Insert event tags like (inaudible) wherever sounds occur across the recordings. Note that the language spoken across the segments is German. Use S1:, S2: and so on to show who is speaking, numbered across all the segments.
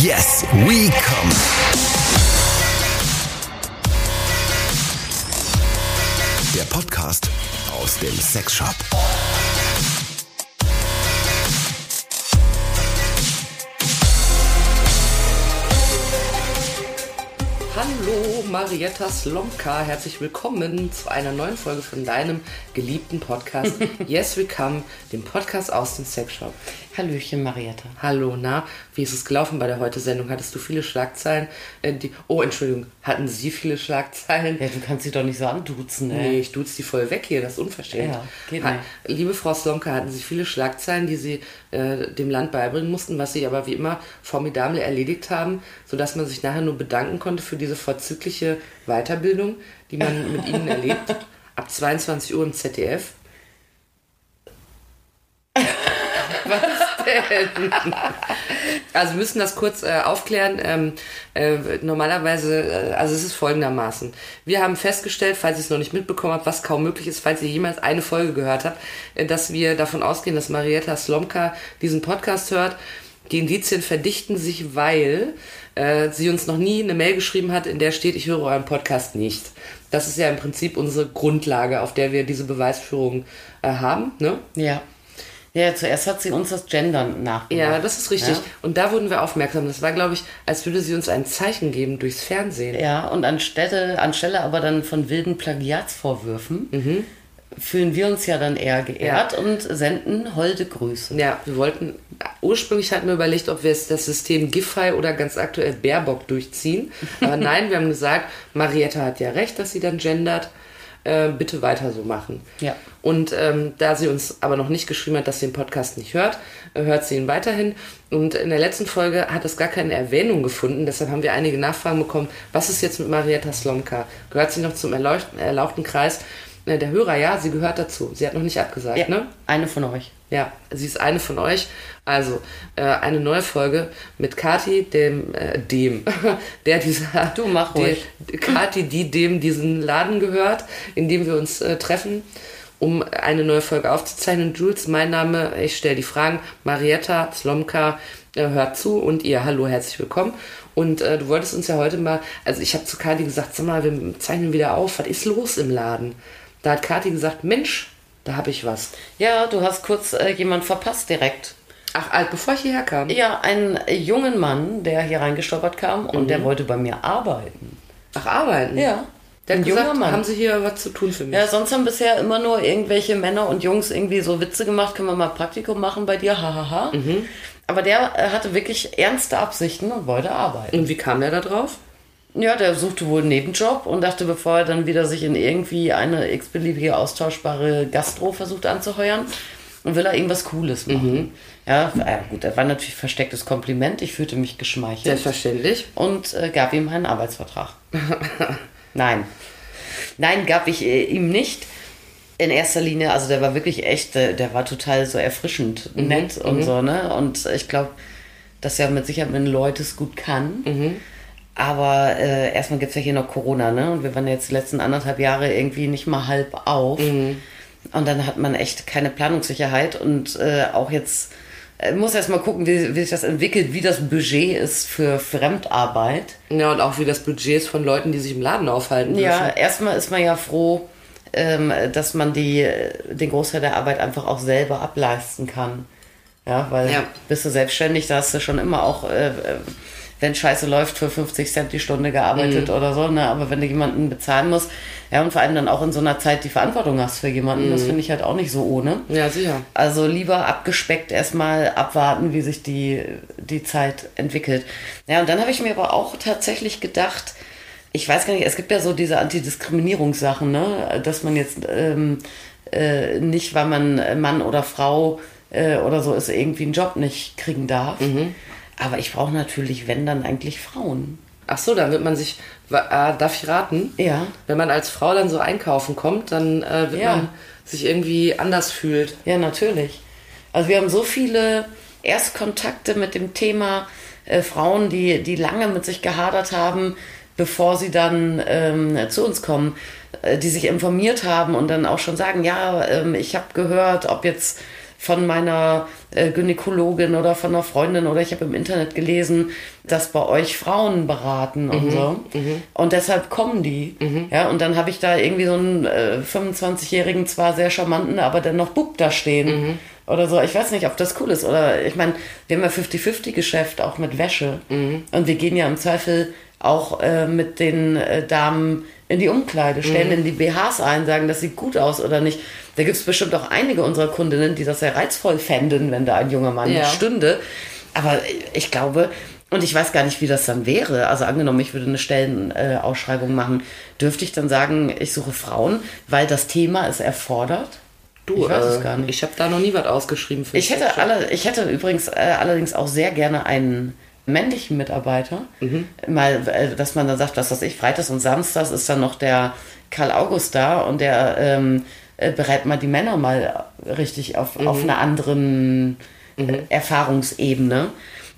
S1: Yes, we come. Der Podcast aus dem Sexshop.
S2: Hallo Marietta Slomka, herzlich willkommen zu einer neuen Folge von deinem geliebten Podcast (laughs) Yes We Come, dem Podcast aus dem Sexshop.
S3: Hallöchen, Marietta.
S2: Hallo, na, wie ist es gelaufen bei der Heute-Sendung? Hattest du viele Schlagzeilen? Äh, die, oh, Entschuldigung, hatten Sie viele Schlagzeilen?
S3: Ja, du kannst sie doch nicht so anduzen, ey.
S2: Nee, ich duze die voll weg hier, das ist unverschämt.
S3: Ja, geht
S2: Ha-
S3: nicht.
S2: Liebe Frau Slomka, hatten Sie viele Schlagzeilen, die Sie äh, dem Land beibringen mussten, was Sie aber wie immer formidabel erledigt haben, sodass man sich nachher nur bedanken konnte für diese vorzügliche Weiterbildung, die man (laughs) mit Ihnen erlebt. Ab 22 Uhr im ZDF. (laughs) Was? (laughs) Also wir müssen das kurz äh, aufklären. Ähm, äh, normalerweise, äh, also es ist folgendermaßen. Wir haben festgestellt, falls ihr es noch nicht mitbekommen habt, was kaum möglich ist, falls ihr jemals eine Folge gehört habt, äh, dass wir davon ausgehen, dass Marietta Slomka diesen Podcast hört. Die Indizien verdichten sich, weil äh, sie uns noch nie eine Mail geschrieben hat, in der steht, ich höre euren Podcast nicht. Das ist ja im Prinzip unsere Grundlage, auf der wir diese Beweisführung äh, haben. Ne?
S3: Ja. Ja, zuerst hat sie uns das Gendern nachgemacht.
S2: Ja, das ist richtig.
S3: Ja,
S2: Und da wurden wir aufmerksam. Das war, glaube ich, als würde sie uns ein Zeichen geben durchs Fernsehen.
S3: ja und anstelle, anstelle aber dann von wilden Plagiatsvorwürfen fühlen wir uns ja dann eher geehrt und senden holde Grüße.
S2: Ja, wir wollten, ursprünglich hatten wir überlegt, ob wir jetzt das System Giffey oder ganz aktuell Baerbock durchziehen. Aber (laughs) nein, wir haben gesagt, Marietta hat ja recht, dass sie dann gendert. Äh, bitte weiter so machen.
S3: Ja.
S2: Und ähm, da sie uns aber noch nicht geschrieben hat, dass sie den Podcast nicht hört, äh, hört sie ihn weiterhin. Und in der letzten Folge hat es gar keine Erwähnung gefunden. Deshalb haben wir einige Nachfragen bekommen. Was ist jetzt mit Marietta Slomka? Gehört sie noch zum erlauchten Kreis? Äh, der Hörer, ja, sie gehört dazu. Sie hat noch nicht abgesagt,
S3: Ja,
S2: ne?
S3: eine von euch.
S2: Ja, sie ist eine von euch. Also, äh, eine neue Folge mit Kati, dem, äh, dem, (laughs) der dieser.
S3: Du, mach ruhig.
S2: Die, Kati, die dem diesen Laden gehört, in dem wir uns äh, treffen, um eine neue Folge aufzuzeichnen. Jules, mein Name, ich stelle die Fragen. Marietta Slomka äh, hört zu und ihr, hallo, herzlich willkommen. Und äh, du wolltest uns ja heute mal, also ich habe zu Kati gesagt, sag mal, wir zeichnen wieder auf, was ist los im Laden? Da hat Kati gesagt, Mensch, da habe ich was.
S3: Ja, du hast kurz äh, jemand verpasst direkt.
S2: Ach, alt, bevor ich hierher kam.
S3: Ja, einen jungen Mann, der hier reingestolpert kam und der wollte bei mir arbeiten.
S2: Ach, arbeiten?
S3: Ja.
S2: Der
S3: ein
S2: gesagt,
S3: junger Mann.
S2: haben Sie hier was zu tun für mich?
S3: Ja, sonst haben bisher immer nur irgendwelche Männer und Jungs irgendwie so Witze gemacht, können wir mal Praktikum machen bei dir, hahaha. Aber der äh, hatte wirklich ernste Absichten und wollte arbeiten.
S2: Und wie kam der da drauf?
S3: Ja, der suchte wohl einen Nebenjob und dachte, bevor er dann wieder sich in irgendwie eine x-beliebige austauschbare Gastro versucht anzuheuern, will er irgendwas Cooles machen. Ja, äh, gut, er war natürlich verstecktes Kompliment. Ich fühlte mich geschmeichelt
S2: Selbstverständlich.
S3: und äh, gab ihm einen Arbeitsvertrag. (laughs) Nein. Nein, gab ich äh, ihm nicht. In erster Linie, also der war wirklich echt, äh, der war total so erfrischend nett und so, ne? Und ich glaube, dass er mit Sicherheit mit den Leuten es gut kann. Aber äh, erstmal gibt es ja hier noch Corona, ne? Und wir waren jetzt die letzten anderthalb Jahre irgendwie nicht mal halb auf. Und dann hat man echt keine Planungssicherheit und äh, auch jetzt muss erst mal gucken, wie, wie sich das entwickelt, wie das Budget ist für Fremdarbeit.
S2: Ja, und auch wie das Budget ist von Leuten, die sich im Laden aufhalten dürfen.
S3: Ja, erstmal ist man ja froh, ähm, dass man die, den Großteil der Arbeit einfach auch selber ableisten kann. Ja, weil
S2: Ja.
S3: bist du selbstständig, da hast du schon immer auch, äh, äh, wenn Scheiße läuft, für 50 Cent die Stunde gearbeitet
S2: Mhm.
S3: oder so, ne? Aber wenn du jemanden bezahlen musst, ja, und vor allem dann auch in so einer Zeit die Verantwortung hast für jemanden,
S2: Mhm.
S3: das finde ich halt auch nicht so ohne.
S2: Ja, sicher.
S3: Also lieber abgespeckt erstmal abwarten, wie sich die, die Zeit entwickelt. Ja, und dann habe ich mir aber auch tatsächlich gedacht, ich weiß gar nicht, es gibt ja so diese Antidiskriminierungssachen, ne? dass man jetzt ähm, äh, nicht, weil man Mann oder Frau äh, oder so ist, irgendwie einen Job nicht kriegen darf. Aber ich brauche natürlich, wenn, dann eigentlich Frauen.
S2: Ach so, dann wird man sich, äh, darf ich raten?
S3: Ja.
S2: Wenn man als Frau dann so einkaufen kommt, dann äh, wird
S3: Ja.
S2: man sich irgendwie anders fühlt.
S3: Ja, natürlich. Also wir haben so viele Erstkontakte mit dem Thema äh, Frauen, die, die lange mit sich gehadert haben, bevor sie dann ähm, zu uns kommen, äh, die sich informiert haben und dann auch schon sagen, ja, ähm, ich habe gehört, ob jetzt von meiner äh, Gynäkologin oder von einer Freundin oder ich habe im Internet gelesen, dass bei euch Frauen beraten und so. Und deshalb kommen die. Ja, und dann habe ich da irgendwie so einen äh, 25-jährigen, zwar sehr charmanten, aber dennoch Bub da stehen. Oder so. Ich weiß nicht, ob das cool ist. Oder ich meine, wir haben ja 50-50-Geschäft auch mit Wäsche. Und wir gehen ja im Zweifel auch äh, mit den äh, Damen in die Umkleide, stellen
S2: Mhm.
S3: in die BHs ein, sagen, das sieht gut aus oder nicht. Da gibt es bestimmt auch einige unserer Kundinnen, die das sehr reizvoll fänden, wenn da ein junger Mann
S2: Ja.
S3: stünde. Aber ich glaube, und ich weiß gar nicht, wie das dann wäre. Also angenommen, ich würde eine Stellenausschreibung Ausschreibung machen, dürfte ich dann sagen, ich suche Frauen, weil das Thema es erfordert?
S2: Du,
S3: ich weiß es
S2: äh,
S3: gar nicht.
S2: Ich habe da noch nie was ausgeschrieben für
S3: Ich hätte, alle, ich hätte übrigens äh, allerdings auch sehr gerne einen männlichen Mitarbeiter. Mal, äh, dass man dann sagt, was weiß ich, Freitags und Samstags ist dann noch der Karl August da und der ähm, äh, bereitet mal die Männer mal richtig auf, auf einer anderen äh, Erfahrungsebene.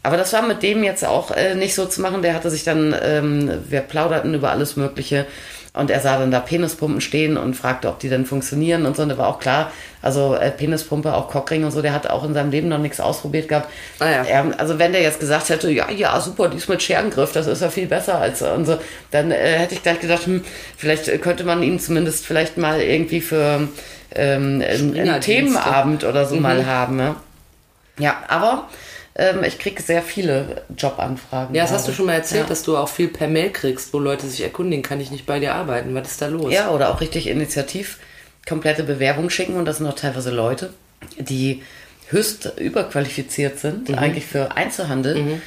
S3: Aber das war mit dem jetzt auch äh, nicht so zu machen. Der hatte sich dann, ähm, wir plauderten über alles Mögliche und er sah dann da Penispumpen stehen und fragte, ob die denn funktionieren und so. Und da war auch klar, also äh, Penispumpe, auch Cockring und so, der hat auch in seinem Leben noch nichts ausprobiert gehabt.
S2: Ah ja.
S3: er, also wenn der jetzt gesagt hätte, ja, ja, super, die ist mit Scherengriff, das ist ja viel besser als und so, dann äh, hätte ich gleich gedacht, hm, vielleicht äh, könnte man ihn zumindest vielleicht mal irgendwie für ähm, einen. Themenabend oder so mal haben. Ja, ja aber ähm, ich kriege sehr viele Jobanfragen.
S2: Ja, das hast du
S3: gerade.
S2: schon mal erzählt,
S3: Ja.
S2: dass du auch viel per Mail kriegst, wo Leute sich erkundigen, kann ich nicht bei dir arbeiten? Was ist da los?
S3: Ja, oder auch richtig initiativ komplette Bewerbung schicken und das sind auch teilweise Leute, die höchst überqualifiziert sind,
S2: Mhm.
S3: eigentlich für Einzelhandel.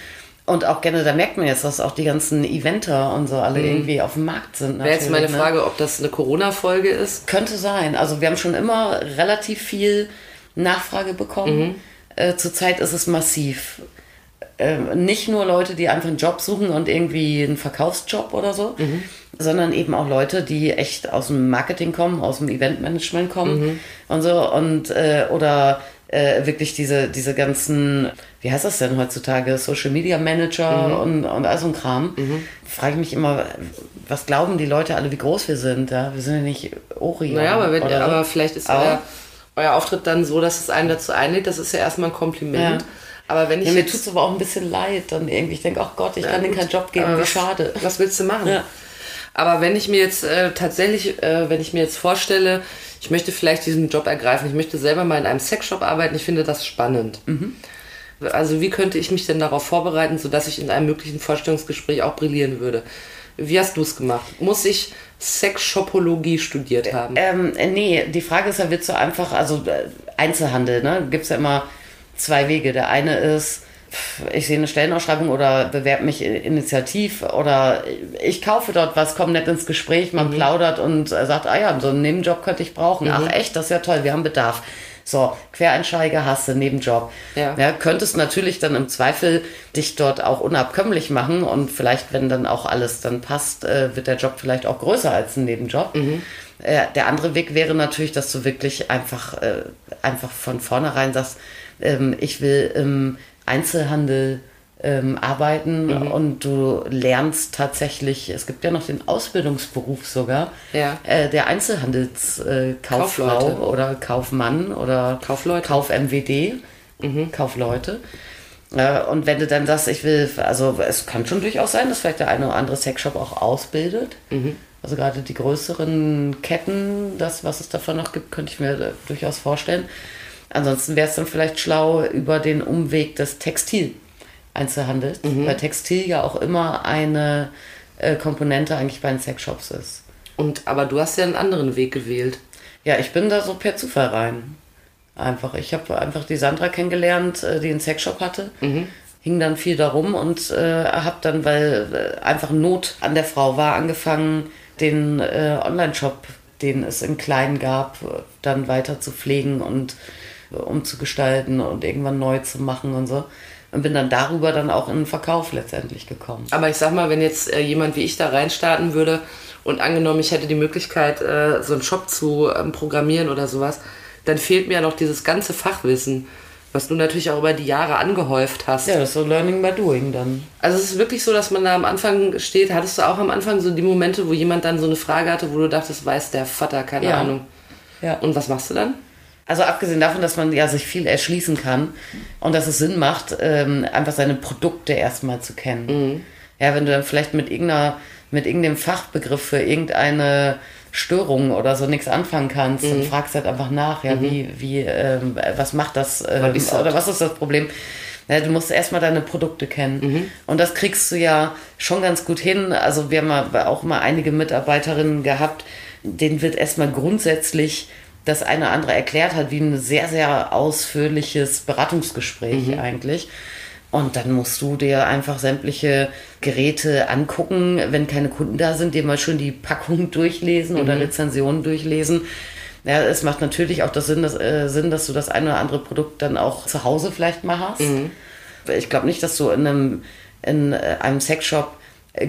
S3: Und auch gerne, da merkt man jetzt, dass auch die ganzen Eventer und so alle irgendwie auf dem Markt sind.
S2: Mhm. Wäre jetzt meine
S3: ne?
S2: Frage, ob das eine Corona-Folge ist.
S3: Könnte sein. Also wir haben schon immer relativ viel Nachfrage bekommen.
S2: Mhm.
S3: Äh, zurzeit ist es massiv. Ähm, nicht nur Leute, die einfach einen Job suchen und irgendwie einen Verkaufsjob oder so,
S2: Mhm.
S3: sondern eben auch Leute, die echt aus dem Marketing kommen, aus dem Eventmanagement kommen
S2: Mhm.
S3: und so und äh, oder äh, wirklich diese, diese ganzen, wie heißt das denn heutzutage, Social Media Manager
S2: Mhm.
S3: und, und all so ein Kram. Frage ich mich immer, was glauben die Leute alle, wie groß wir sind? Ja? Wir sind ja nicht Orion.
S2: Naja, aber, wenn,
S3: oder so.
S2: aber vielleicht ist
S3: Aber-
S2: euer, euer Auftritt dann so, dass es einen dazu einlädt. Das ist ja erstmal ein Kompliment.
S3: Ja.
S2: Aber wenn ich
S3: Ja, mir tut es aber auch ein bisschen leid, dann irgendwie. Ich denke, ach Gott, ich kann
S2: gut.
S3: denen keinen Job geben, wie schade.
S2: Was willst du machen?
S3: Ja.
S2: Aber wenn ich mir jetzt äh, tatsächlich, äh, wenn ich mir jetzt vorstelle, ich möchte vielleicht diesen Job ergreifen, ich möchte selber mal in einem Sexshop arbeiten, ich finde das spannend.
S3: Mhm.
S2: Also wie könnte ich mich denn darauf vorbereiten, sodass ich in einem möglichen Vorstellungsgespräch auch brillieren würde? Wie hast du es gemacht? Muss ich Sexshopologie studiert haben?
S3: Ähm, äh, nee, die Frage ist ja, willst du einfach, also äh, Einzelhandel, ne? Gibt es ja immer zwei Wege. Der eine ist, ich sehe eine Stellenausschreibung oder bewerbe mich initiativ oder ich kaufe dort was, komme nett ins Gespräch, man plaudert und äh, sagt, ah ja, so einen Nebenjob könnte ich brauchen. Ach echt, das ist ja toll, wir haben Bedarf. So, Quereinsteiger hast du, Nebenjob.
S2: Ja.
S3: ja, könntest natürlich dann im Zweifel dich dort auch unabkömmlich machen und vielleicht, wenn dann auch alles dann passt, äh, wird der Job vielleicht auch größer als ein Nebenjob. Äh, der andere Weg wäre natürlich, dass du wirklich einfach, äh, einfach von vornherein sagst, ähm, ich will im Einzelhandel ähm, arbeiten und du lernst tatsächlich, es gibt ja noch den Ausbildungsberuf sogar,
S2: Ja.
S3: äh, der Einzelhandelskauffrau äh, oder Kaufmann oder
S2: Kaufleute.
S3: Kauf-MWD, Kaufleute. Äh, und wenn du dann sagst, ich will, also es kann schon durchaus sein, dass vielleicht der eine oder andere Sexshop auch ausbildet. Also gerade die größeren Ketten, das, was es davon noch gibt, könnte ich mir durchaus vorstellen. Ansonsten wäre es dann vielleicht schlau über den Umweg des Textil-Einzelhandels, weil Textil ja auch immer eine äh, Komponente eigentlich bei den Sexshops ist.
S2: Und aber du hast ja einen anderen Weg gewählt.
S3: Ja, ich bin da so per Zufall rein. Einfach. Ich habe einfach die Sandra kennengelernt, äh, die einen Sexshop hatte. Hing dann viel darum und äh, habe dann, weil äh, einfach Not an der Frau war, angefangen, den äh, Online-Shop, den es in klein gab, dann weiter zu pflegen und äh, umzugestalten und irgendwann neu zu machen und so. Und bin dann darüber dann auch in den Verkauf letztendlich gekommen.
S2: Aber ich sag mal, wenn jetzt äh, jemand wie ich da reinstarten würde und angenommen, ich hätte die Möglichkeit, äh, so einen Shop zu ähm, programmieren oder sowas, dann fehlt mir ja noch dieses ganze Fachwissen, was du natürlich auch über die Jahre angehäuft hast.
S3: Ja, das ist so Learning by Doing dann.
S2: Also es ist wirklich so, dass man da am Anfang steht. Hattest du auch am Anfang so die Momente, wo jemand dann so eine Frage hatte, wo du dachtest, weiß der Vater, keine
S3: Ja.
S2: Ahnung.
S3: Ja.
S2: Und was machst du dann?
S3: Also abgesehen davon, dass man ja sich viel erschließen kann und dass es Sinn macht, ähm, einfach seine Produkte erstmal zu kennen.
S2: Mhm.
S3: Ja, wenn du dann vielleicht mit irgendeiner, mit irgendeinem Fachbegriff für irgendeine Störung oder so nichts anfangen kannst,
S2: Mhm.
S3: dann fragst du halt einfach nach, ja, wie, wie, ähm, was macht das, ähm, oder was ist das Problem? Ja, du musst erstmal deine Produkte kennen.
S2: Mhm.
S3: Und das kriegst du ja schon ganz gut hin. Also wir haben auch mal einige Mitarbeiterinnen gehabt, denen wird erstmal grundsätzlich das eine oder andere erklärt hat, wie ein sehr, sehr ausführliches Beratungsgespräch
S2: Mhm.
S3: eigentlich. Und dann musst du dir einfach sämtliche Geräte angucken, wenn keine Kunden da sind, dir mal schön die Packung (laughs) durchlesen oder
S2: Mhm.
S3: Rezensionen durchlesen. Ja, es macht natürlich auch das Sinn, dass, äh, Sinn, dass du das eine oder andere Produkt dann auch zu Hause vielleicht mal hast. Ich glaube nicht, dass du in einem, in äh, einem Sexshop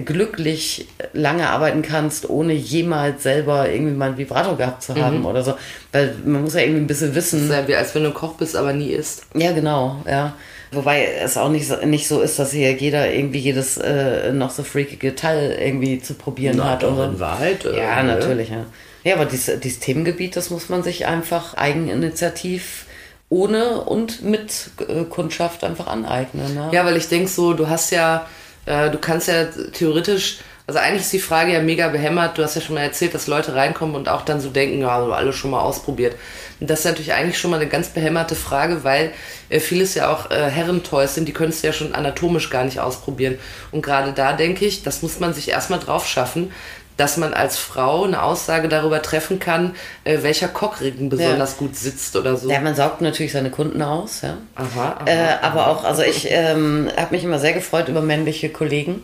S3: glücklich lange arbeiten kannst, ohne jemals selber irgendwie mal einen Vibrator gehabt zu haben oder so. Weil man muss ja irgendwie ein bisschen wissen.
S2: Das ist ja wie, als wenn du ein Koch bist, aber nie isst.
S3: Ja, genau, ja. Wobei es auch nicht so, nicht so ist, dass hier jeder irgendwie jedes äh, noch so freakige Teil irgendwie zu probieren
S2: Na,
S3: hat.
S2: doch,
S3: so.
S2: in Wahrheit, äh,
S3: Ja,
S2: ne?
S3: natürlich, ja. Ja, aber dieses, dieses Themengebiet, das muss man sich einfach eigeninitiativ ohne und mit äh, Kundschaft einfach aneignen. Ne?
S2: Ja, weil ich denke so, du hast ja, äh, du kannst ja theoretisch, also eigentlich ist die Frage ja mega behämmert. Du hast ja schon mal erzählt, dass Leute reinkommen und auch dann so denken, ja, also alles schon mal ausprobiert. Und das ist natürlich eigentlich schon mal eine ganz behämmerte Frage, weil äh, vieles ja auch äh, Herrentoys sind, die könntest du ja schon anatomisch gar nicht ausprobieren. Und gerade da denke ich, das muss man sich erstmal drauf schaffen, dass man als Frau eine Aussage darüber treffen kann, äh, welcher Cockring besonders gut sitzt oder so.
S3: Ja, man saugt natürlich seine Kunden aus, ja.
S2: Aha, aha.
S3: Äh, aber auch, also ich ähm, habe mich immer sehr gefreut über männliche Kollegen.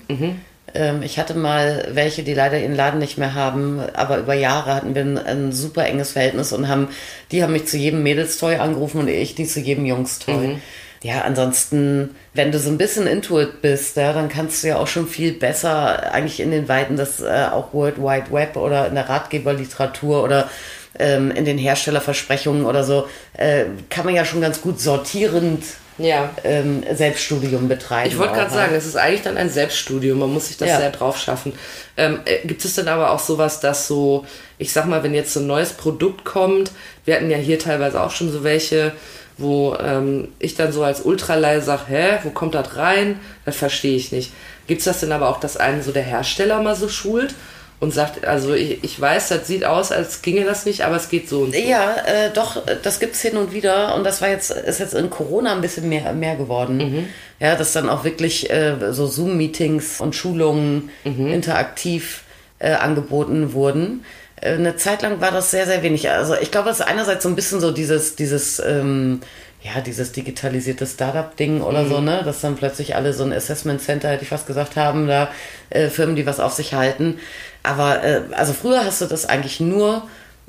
S3: Ähm, ich hatte mal welche, die leider ihren Laden nicht mehr haben, aber über Jahre hatten wir ein, ein super enges Verhältnis und haben, die haben mich zu jedem Mädelstoy angerufen und ich die zu jedem Jungstoy. Ja, ansonsten, wenn du so ein bisschen Intuit bist, ja, dann kannst du ja auch schon viel besser eigentlich in den Weiten des äh, auch World Wide Web oder in der Ratgeberliteratur oder ähm, in den Herstellerversprechungen oder so, äh, kann man ja schon ganz gut sortierend
S2: ja.
S3: ähm, Selbststudium betreiben.
S2: Ich wollte gerade
S3: ja.
S2: sagen, es ist eigentlich dann ein Selbststudium. Man muss sich das
S3: Ja.
S2: sehr drauf schaffen. Ähm, äh, gibt es denn aber auch sowas, dass so, ich sag mal, wenn jetzt so ein neues Produkt kommt, wir hatten ja hier teilweise auch schon so welche, wo ähm, ich dann so als Ultraleih sage, hä, wo kommt das rein? Das verstehe ich nicht. Gibt es das denn aber auch, dass einen so der Hersteller mal so schult und sagt, also ich, ich weiß, das sieht aus, als ginge das nicht, aber es geht so und so.
S3: Ja, äh, doch, das gibt's hin und wieder und das war jetzt, ist jetzt in Corona ein bisschen mehr, mehr geworden.
S2: Mhm.
S3: Ja, dass dann auch wirklich äh, so Zoom-Meetings und Schulungen
S2: Mhm.
S3: interaktiv äh, angeboten wurden. Äh, eine Zeit lang war das sehr, sehr wenig. Also ich glaube, es ist einerseits so ein bisschen so dieses, dieses, ähm, ja, dieses digitalisierte Startup-Ding oder
S2: Mhm.
S3: so, ne? Dass dann plötzlich alle so ein Assessment Center, hätte ich fast gesagt, haben, da äh, Firmen, die was auf sich halten. Aber äh, also früher hast du das eigentlich nur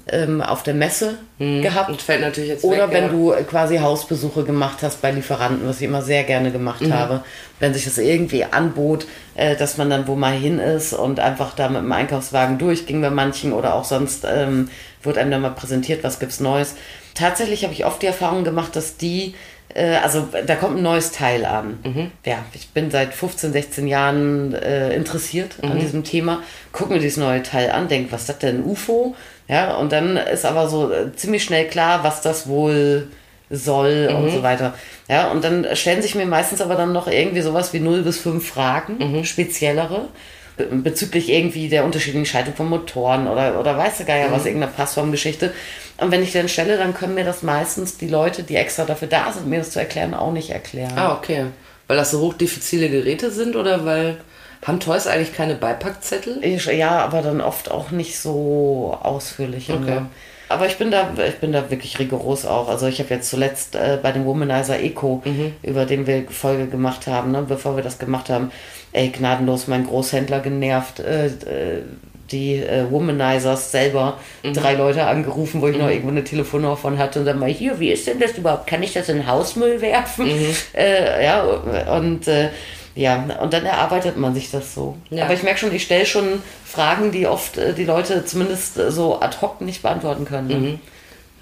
S3: ähm, auf der Messe gehabt.
S2: Natürlich jetzt
S3: Oder
S2: weg,
S3: wenn
S2: ja.
S3: du quasi Hausbesuche gemacht hast bei Lieferanten, was ich immer sehr gerne gemacht
S2: Mhm.
S3: habe. Wenn sich das irgendwie anbot, äh, dass man dann wo mal hin ist und einfach da mit dem Einkaufswagen durchging bei manchen oder auch sonst ähm, wurde einem dann mal präsentiert, was gibt's Neues. Tatsächlich habe ich oft die Erfahrung gemacht, dass die, äh, also da kommt ein neues Teil an.
S2: Mhm.
S3: Ja, ich bin seit 15, 16 Jahren äh, interessiert
S2: Mhm.
S3: an diesem Thema, gucke mir dieses neue Teil an, denke, was ist das denn, UFO? Ja, und dann ist aber so äh, ziemlich schnell klar, was das wohl soll und so weiter. Ja, und dann stellen sich mir meistens aber dann noch irgendwie sowas wie 0 bis 5 Fragen, speziellere, be- bezüglich irgendwie der unterschiedlichen Schaltung von Motoren oder, oder weiß der Geier was, irgendeine Passformgeschichte. Und wenn ich dann stelle, dann können mir das meistens die Leute, die extra dafür da sind, mir das zu erklären, auch nicht erklären.
S2: Ah, okay. Weil das so hochdifizile Geräte sind oder weil haben Toys eigentlich keine Beipackzettel?
S3: Ich, ja, aber dann oft auch nicht so ausführlich.
S2: Okay.
S3: immer. Aber ich bin da, ich bin da wirklich rigoros auch. Also ich habe jetzt zuletzt äh, bei dem Womanizer Eco, über den wir Folge gemacht haben, ne, bevor wir das gemacht haben, ey, gnadenlos mein Großhändler genervt. Äh, äh, die äh, Womanizers selber drei Leute angerufen, wo ich noch irgendwo eine Telefonnummer von hatte und dann mal, hier, wie ist denn das überhaupt? Kann ich das in Hausmüll werfen? Äh, ja, und äh, ja, und dann erarbeitet man sich das so.
S2: Ja.
S3: Aber ich merke schon, ich stelle schon Fragen, die oft äh, die Leute zumindest äh, so ad hoc nicht beantworten können. ne?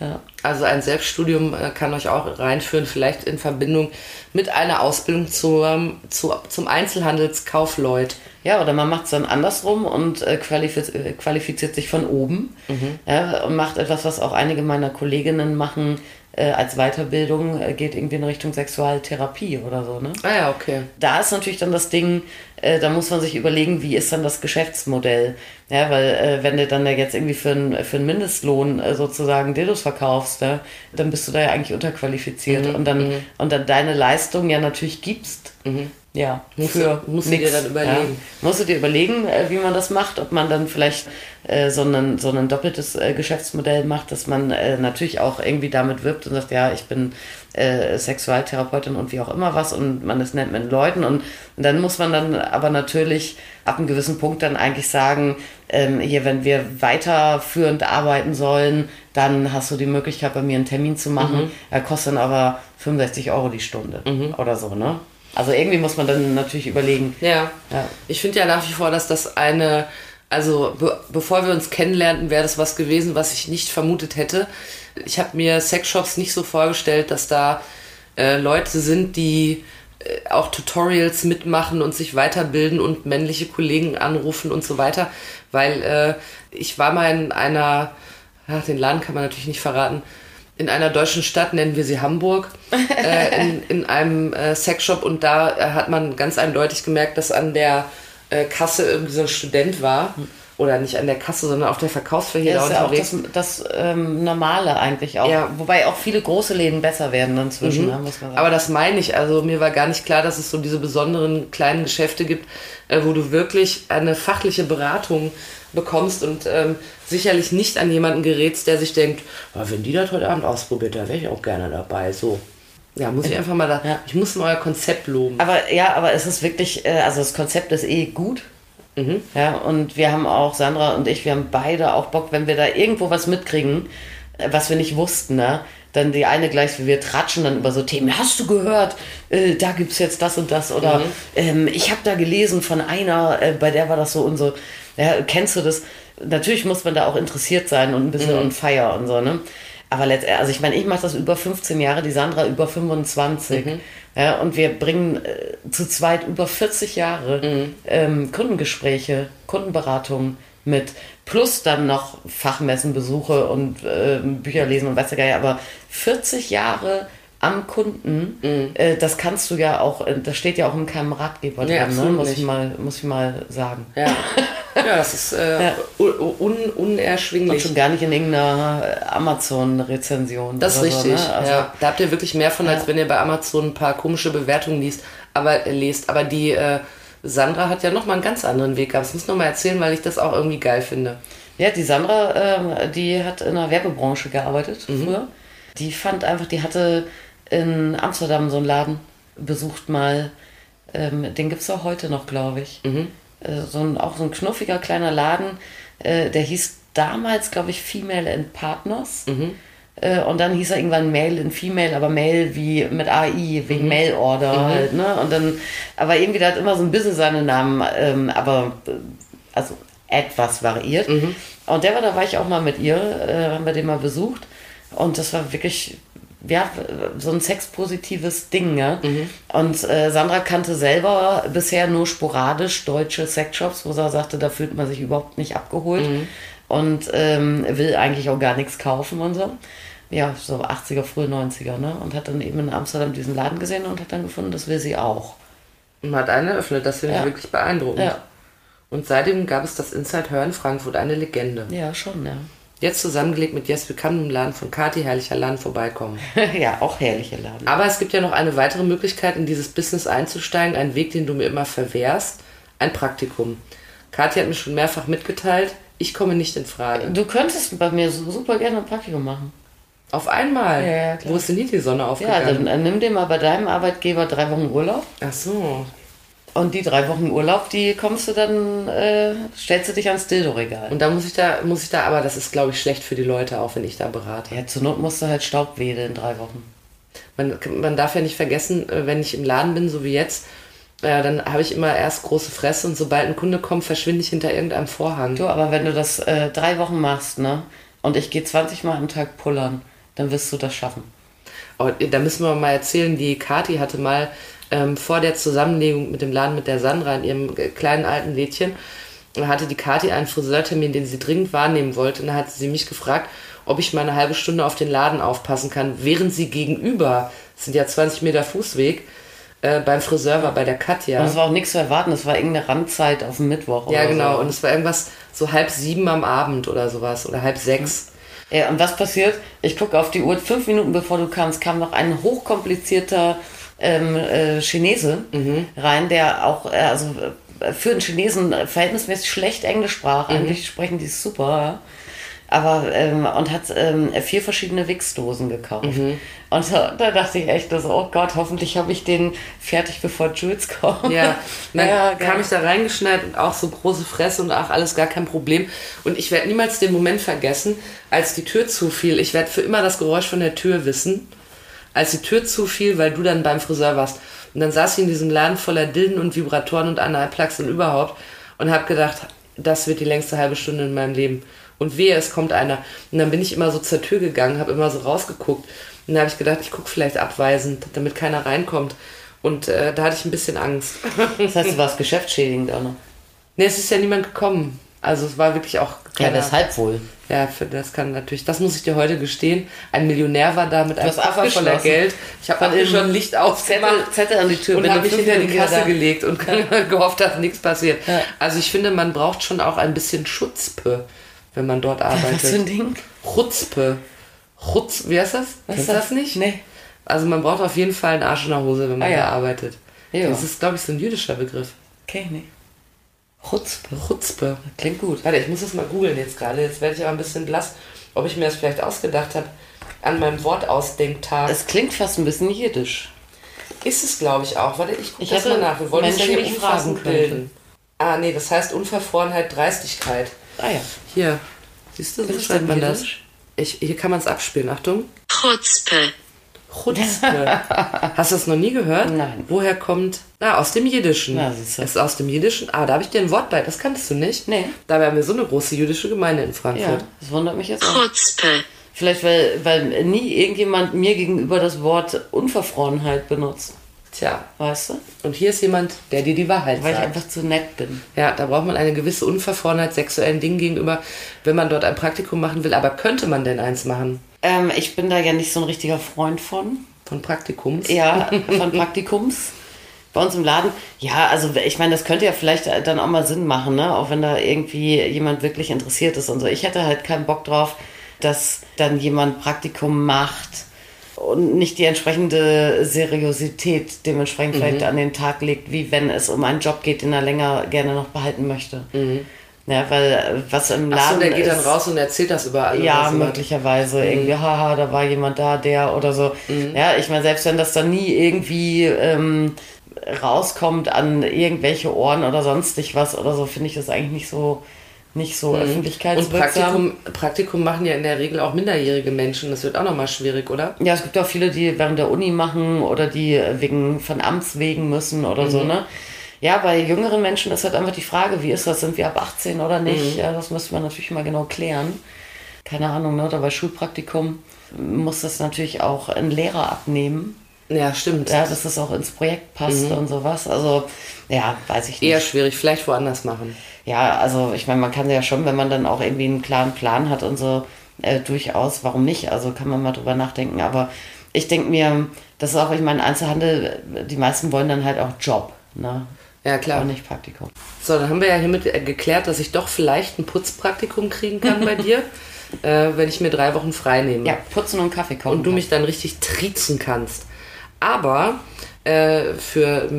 S3: Ja.
S2: Also ein Selbststudium äh, kann euch auch reinführen, vielleicht in Verbindung mit einer Ausbildung zum, zu, zum Einzelhandelskaufleut.
S3: Ja, oder man macht es dann andersrum und qualifiz qualifiziert sich von oben
S2: Mhm.
S3: ja, und macht etwas, was auch einige meiner Kolleginnen machen äh, als Weiterbildung, äh, geht irgendwie in Richtung Sexualtherapie oder so. Ne?
S2: Ah ja, okay.
S3: Da ist natürlich dann das Ding, äh, da muss man sich überlegen, wie ist dann das Geschäftsmodell. Ja, weil äh, wenn du dann da jetzt irgendwie für, einen für einen Mindestlohn äh, sozusagen Dildos verkaufst, ne, dann bist du da ja eigentlich unterqualifiziert
S2: Mhm,
S3: und, dann, und dann deine Leistung ja natürlich gibst. Ja,
S2: Musst du- musst du dir
S3: nix,
S2: dann überlegen.
S3: Ja. Musst du dir überlegen, äh, wie man das macht, ob man dann vielleicht äh, so, ein, so ein doppeltes äh, Geschäftsmodell macht, dass man äh, natürlich auch irgendwie damit wirbt und sagt, ja, ich bin äh, Sexualtherapeutin und wie auch immer was und man ist nett mit Leuten und, und dann muss man dann aber natürlich ab einem gewissen Punkt dann eigentlich sagen, ähm, hier, wenn wir weiterführend arbeiten sollen, dann hast du die Möglichkeit, bei mir einen Termin zu machen. Er kostet dann aber 65 Euro die Stunde oder so, ne? Also irgendwie muss man dann natürlich überlegen,
S2: Ja.
S3: Ja.
S2: Ich finde ja nach wie vor, dass das eine, also be bevor wir uns kennenlernten, wäre das was gewesen, was ich nicht vermutet hätte. Ich habe mir Sexshops nicht so vorgestellt, dass da äh, Leute sind, die äh, auch Tutorials mitmachen und sich weiterbilden und männliche Kollegen anrufen und so weiter, weil äh, ich war mal in einer, ach, den Laden kann man natürlich nicht verraten, in einer deutschen Stadt, nennen wir sie Hamburg, äh, (laughs) in, in einem äh, Sexshop und da äh, hat man ganz eindeutig gemerkt, dass an der äh, Kasse irgendwie so ein Student war. Oder nicht an der Kasse, sondern auf der
S3: das
S2: da
S3: ist ja auch
S2: unterwegs.
S3: das, das ähm, Normale eigentlich auch.
S2: Ja.
S3: Wobei auch viele große Läden besser werden inzwischen, ne, man sagen.
S2: Aber das meine ich. Also mir war gar nicht klar, dass es so diese besonderen kleinen Geschäfte gibt, äh, wo du wirklich eine fachliche Beratung bekommst und ähm, sicherlich nicht an jemanden gerätst, der sich denkt, "Ah, wenn die das heute Abend ausprobiert, da wäre ich auch gerne dabei. So. Ja, muss ich einfach mal da.
S3: Ja.
S2: Ich muss mal euer Konzept loben.
S3: Aber ja, aber es ist wirklich, äh, also das Konzept ist eh gut. Ja, und wir haben auch, Sandra und ich, wir haben beide auch Bock, wenn wir da irgendwo was mitkriegen, äh, was wir nicht wussten, ne? Dann die eine gleich, wir tratschen dann über so Themen. Hast du gehört? Äh, da gibt's jetzt das und das. Oder ähm, ich habe da gelesen von einer, äh, bei der war das so und so. Ja, kennst du das? Natürlich muss man da auch interessiert sein und ein bisschen on fire und so, ne? Aber letztendlich, also ich meine, ich mache das über 15 Jahre, die Sandra über 25. Ja, und wir bringen äh, zu zweit über 40 Jahre ähm, Kundengespräche, Kundenberatungen mit. Plus dann noch Fachmessenbesuche und ähm, Bücher lesen und weiß der Geier. Aber 40 Jahre am Kunden, äh, das kannst du ja auch, äh, das steht ja auch in keinem Ratgeber
S2: Nee,
S3: drin, ne? muss, ich mal, muss ich mal sagen.
S2: Ja, ja das ist äh, un un
S3: Und
S2: unerschwinglich.
S3: schon gar nicht in irgendeiner Amazon-Rezension.
S2: Das ist
S3: oder so,
S2: richtig.
S3: ne? Also,
S2: ja. Da habt ihr wirklich mehr von, als
S3: Ja.
S2: wenn ihr bei Amazon ein paar komische Bewertungen liest. Aber äh, lest. Aber die äh, Sandra hat ja noch mal einen ganz anderen Weg gehabt. Das muss ich noch mal erzählen, weil ich das auch irgendwie geil finde.
S3: Ja, die Sandra, ähm, die hat in der Werbebranche gearbeitet
S2: Mhm.
S3: früher. Die fand einfach, die hatte in Amsterdam so einen Laden besucht mal. Ähm, den gibt es auch heute noch, glaube ich.
S2: Mhm.
S3: Äh, so ein, auch so ein knuffiger kleiner Laden. Äh, der hieß damals, glaube ich, Female and Partners.
S2: Mhm.
S3: Äh, und dann hieß er irgendwann Mail in Female, aber Mail wie mit AI,
S2: Mhm.
S3: wegen Mail-Order halt, ne? Und dann, aber irgendwie, der hat immer so ein bisschen seinen Namen, ähm, aber äh, also etwas variiert. Und der war, da war ich auch mal mit ihr, äh, haben wir den mal besucht. Und das war wirklich, ja, so ein sexpositives Ding, ja. Und äh, Sandra kannte selber bisher nur sporadisch deutsche Sexshops, wo sie sagte, da fühlt man sich überhaupt nicht abgeholt und ähm, will eigentlich auch gar nichts kaufen und so. Ja, so 80er, frühe 90er, ne? Und hat dann eben in Amsterdam diesen Laden gesehen und hat dann gefunden, das will sie auch.
S2: Und hat einen eröffnet. Das finde ich
S3: Ja.
S2: wirklich beeindruckend.
S3: Ja.
S2: Und seitdem gab es das Inside Her in Frankfurt, eine Legende.
S3: Ja, schon, ja.
S2: Jetzt zusammengelegt mit Yes, wir können im Laden von Kati Herrlicher Laden vorbeikommen. (laughs)
S3: ja, auch herrliche Laden.
S2: Aber es gibt ja noch eine weitere Möglichkeit, in dieses Business einzusteigen. Ein Weg, den du mir immer verwehrst. Ein Praktikum. Kathi hat mir schon mehrfach mitgeteilt, ich komme nicht in Frage.
S3: Du könntest bei mir so- super gerne ein Praktikum machen.
S2: Auf einmal?
S3: Ja, ja, klar.
S2: Wo ist denn hier die Sonne
S3: Ja,
S2: aufgegangen?
S3: dann äh, nimm dir mal bei deinem Arbeitgeber drei Wochen Urlaub.
S2: Ach so.
S3: Und die drei Wochen Urlaub, die kommst du dann, äh, stellst du dich ans Dildo-Regal.
S2: Und da muss ich da, muss ich da, aber das ist, glaube ich, schlecht für die Leute, auch wenn ich da berate.
S3: Ja, zur Not musst du halt Staub wedeln drei Wochen.
S2: Man, man darf ja nicht vergessen, äh, wenn ich im Laden bin, so wie jetzt, äh, dann habe ich immer erst große Fresse und sobald ein Kunde kommt, verschwinde ich hinter irgendeinem Vorhang.
S3: Du, aber wenn du das äh, drei Wochen machst, ne? und ich gehe 20 Mal am Tag pullern, dann wirst du das schaffen.
S2: Oh, da müssen wir mal erzählen, die Kati hatte mal ähm, vor der Zusammenlegung mit dem Laden mit der Sandra in ihrem äh, kleinen alten Lädchen, hatte die Kati einen Friseurtermin, den sie dringend wahrnehmen wollte. Und da hat sie mich gefragt, ob ich mal eine halbe Stunde auf den Laden aufpassen kann, während sie gegenüber, das sind ja 20 Meter Fußweg, äh, beim Friseur war, bei der Katja.
S3: Und es war auch nichts zu erwarten, es war irgendeine Randzeit auf dem Mittwoch.
S2: Ja, genau.
S3: So.
S2: Und es war irgendwas so halb sieben am Abend oder sowas oder halb sechs.
S3: Ja, und was passiert? Ich gucke auf die Uhr, fünf Minuten bevor du kamst, kam noch ein hochkomplizierter ähm, äh, Chinese rein, der auch, äh, also äh, für einen Chinesen verhältnismäßig schlecht Englisch sprach. Eigentlich sprechen die super. Aber, ähm, und hat ähm, vier verschiedene Wichsdosen gekauft. Und so, da dachte ich echt, so, oh Gott, hoffentlich habe ich den fertig, bevor Jules kommt.
S2: Ja, (laughs) dann
S3: Ja,
S2: kam
S3: geil.
S2: ich da reingeschneit und auch so große Fresse und ach, alles gar kein Problem. Und ich werde niemals den Moment vergessen, als die Tür zufiel. Ich werde für immer das Geräusch von der Tür wissen, als die Tür zufiel, weil du dann beim Friseur warst. Und dann saß ich in diesem Laden voller Dillen und Vibratoren und Analplugs und überhaupt und habe gedacht, das wird die längste halbe Stunde in meinem Leben. Und wehe, es kommt einer. Und dann bin ich immer so zur Tür gegangen, habe immer so rausgeguckt. Und da habe ich gedacht, ich gucke vielleicht abweisend, damit keiner reinkommt. Und äh, da hatte ich ein bisschen Angst. (laughs)
S3: Das heißt, du warst geschäftsschädigend auch noch.
S2: Nee, es ist ja niemand gekommen. Also es war wirklich auch
S3: Ja,
S2: keiner.
S3: weshalb wohl?
S2: Ja, für das kann natürlich, das muss ich dir heute gestehen. Ein Millionär war da mit einem Koffer voller. Geld. Ich habe
S3: Von
S2: schon Licht
S3: Zettel,
S2: ausgemacht
S3: Zettel an die Tür.
S2: und habe mich hinter die Kasse
S3: da-
S2: gelegt und (laughs) gehofft, dass nichts passiert.
S3: Ja.
S2: Also ich finde, man braucht schon auch ein bisschen Schutzpe, wenn man dort (laughs) arbeitet.
S3: Was für ein Ding?
S2: Chutzpe. Chutz, wie heißt das?
S3: Was
S2: Kennst
S3: ist
S2: du
S3: das?
S2: das nicht?
S3: Nee.
S2: Also man braucht auf jeden Fall einen Arsch in der Hose, wenn man
S3: Ah, ja.
S2: da arbeitet.
S3: Ja.
S2: Das ist, glaube ich, so ein jüdischer Begriff.
S3: Okay, nee. Chutzpe.
S2: Chutzpe.
S3: Klingt gut.
S2: Warte, ich muss das mal googeln jetzt gerade. Jetzt werde ich aber ein bisschen blass, ob ich mir das vielleicht ausgedacht habe an meinem Wortausdenktag.
S3: Es klingt fast ein bisschen jiddisch.
S2: ist es, glaube ich, auch. Warte, ich gucke das mal nach. Wir wollen uns ja
S3: ich fragen
S2: bilden. Ah, nee, das heißt Unverfrorenheit, Dreistigkeit.
S3: Ah ja.
S2: Hier. Siehst du, so schreibt man das? Ich, hier kann man es abspielen. Achtung.
S4: Chutzpe.
S2: Chutzpe. (laughs) Hast du das noch nie gehört?
S3: Nein.
S2: Woher kommt... Ah, aus dem Jiddischen.
S3: Na, siehst du.
S2: Es ist aus dem Jiddischen. Ah, da habe ich dir ein Wort bei. Das kanntest du nicht?
S3: Nee.
S2: Dabei haben wir so eine große jüdische Gemeinde in
S3: Ja,
S2: Frankfurt.
S3: das wundert mich jetzt auch.
S4: Chutzpe.
S3: Vielleicht, weil, weil nie irgendjemand mir gegenüber das Wort Unverfrorenheit benutzt.
S2: Tja.
S3: Weißt du?
S2: Und hier ist jemand, der dir die Wahrheit
S3: Weil ich
S2: sagt.
S3: einfach zu nett bin.
S2: Ja, da braucht man eine gewisse Unverfrorenheit sexuellen Dingen gegenüber, wenn man dort ein Praktikum machen will. Aber könnte man denn eins machen?
S3: Ähm, ich bin da ja nicht so ein richtiger Freund von.
S2: Von Praktikums?
S3: Ja, (laughs) von Praktikums. Bei uns im Laden. Ja, also ich meine, das könnte ja vielleicht dann auch mal Sinn machen, ne? Auch wenn da irgendwie jemand wirklich interessiert ist und so. Ich hätte halt keinen Bock drauf, dass dann jemand Praktikum macht und nicht die entsprechende Seriosität dementsprechend vielleicht an den Tag legt, wie wenn es um einen Job geht, den er länger gerne noch behalten möchte. Ja, weil äh, was im Laden
S2: Achso, der geht dann raus und erzählt das überall.
S3: ja,
S2: so.
S3: möglicherweise. Irgendwie, haha, da war jemand da, der oder so. Ja, ich meine, selbst wenn das dann nie irgendwie ähm, rauskommt an irgendwelche Ohren oder sonstig was oder so, finde ich das eigentlich nicht so, nicht so
S2: Und
S3: öffentlichkeitswirksam.
S2: Praktikum, Praktikum machen ja in der Regel auch minderjährige Menschen. Das wird auch nochmal schwierig, oder?
S3: Ja, es gibt auch viele, die während der Uni machen oder die wegen von Amts wegen müssen oder so, ne? Ja, bei jüngeren Menschen ist halt einfach die Frage, wie ist das? Sind wir ab 18 oder nicht? Ja, das müsste man natürlich mal genau klären. Keine Ahnung, ne? Oder bei Schulpraktikum muss das natürlich auch ein Lehrer abnehmen.
S2: Ja, stimmt.
S3: Ja, dass das auch ins Projekt passt und sowas. Also, ja, weiß ich nicht.
S2: Eher schwierig, vielleicht woanders machen.
S3: Ja, also ich meine, man kann ja schon, wenn man dann auch irgendwie einen klaren Plan hat und so, äh, durchaus, warum nicht? Also kann man mal drüber nachdenken. Aber ich denke mir, das ist auch, ich meine, Einzelhandel, die meisten wollen dann halt auch Job, ne?
S2: Ja, klar.
S3: Und nicht Praktikum.
S2: So, dann haben wir ja hiermit äh, geklärt, dass ich doch vielleicht ein Putzpraktikum kriegen kann bei dir, (laughs) äh, wenn ich mir drei Wochen frei nehme.
S3: Ja, putzen und Kaffee kochen.
S2: und du mich dann richtig triezen kannst. Aber äh, für,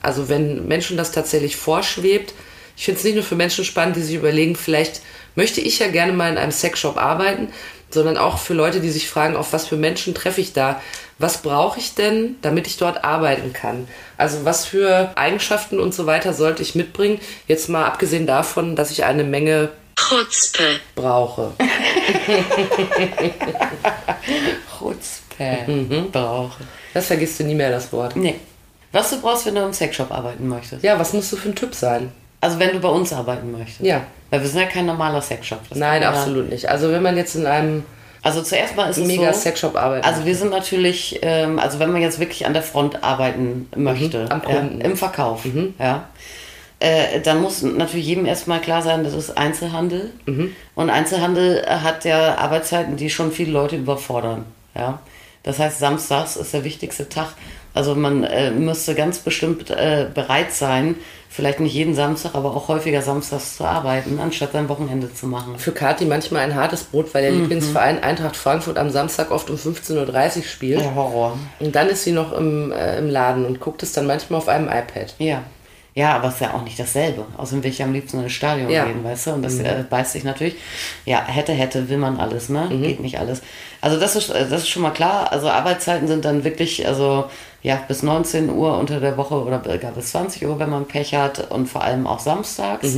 S2: also wenn Menschen das tatsächlich vorschwebt, ich finde es nicht nur für Menschen spannend, die sich überlegen, vielleicht möchte ich ja gerne mal in einem Sexshop arbeiten, sondern auch für Leute, die sich fragen, auf was für Menschen treffe ich da? Was brauche ich denn, damit ich dort arbeiten kann? Also was für Eigenschaften und so weiter sollte ich mitbringen? Jetzt mal abgesehen davon, dass ich eine Menge
S4: Chutzpe.
S2: brauche. (laughs) (laughs)
S3: Chutzpe
S2: Mhm.
S3: brauche.
S2: Das vergisst du nie mehr, das Wort.
S3: Nee. Was du brauchst, wenn du im Sexshop arbeiten möchtest.
S2: Ja, was musst du für ein Typ sein?
S3: Also wenn du bei uns arbeiten möchtest.
S2: Ja.
S3: Weil wir sind ja kein normaler Sexshop. Das
S2: Nein, absolut nicht. Also wenn man jetzt in einem
S3: Also zuerst mal ist es
S2: mega
S3: so,
S2: Sexshop arbeitet.
S3: Also wir sind natürlich, ähm, also wenn man jetzt wirklich an der Front arbeiten möchte,
S2: Mhm, am Kunden.
S3: Ja, im Verkauf, ja, äh, dann muss natürlich jedem erstmal klar sein, das ist Einzelhandel.
S2: Mhm.
S3: Und Einzelhandel hat ja Arbeitszeiten, die schon viele Leute überfordern. Ja? Das heißt, samstags ist der wichtigste Tag. Also man äh, müsste ganz bestimmt äh, bereit sein, vielleicht nicht jeden Samstag, aber auch häufiger samstags zu arbeiten, anstatt sein Wochenende zu machen.
S2: für Kati manchmal ein hartes Brot, weil der
S3: Mhm.
S2: Lieblingsverein Eintracht Frankfurt am Samstag oft um 15.30 Uhr spielt.
S3: Der Horror.
S2: Und dann ist sie noch im, äh, im Laden und guckt es dann manchmal auf einem iPad.
S3: Ja. Ja, aber es ist ja auch nicht dasselbe. Außerdem will ich am liebsten ins Stadion
S2: Ja.
S3: gehen, weißt du? Und das äh, beißt sich natürlich. Ja, hätte, hätte, will man alles, ne? Geht nicht alles. Also das ist, äh, das ist schon mal klar. Also Arbeitszeiten sind dann wirklich, also ja, bis 19 Uhr unter der Woche oder gar bis 20 Uhr, wenn man Pech hat und vor allem auch samstags.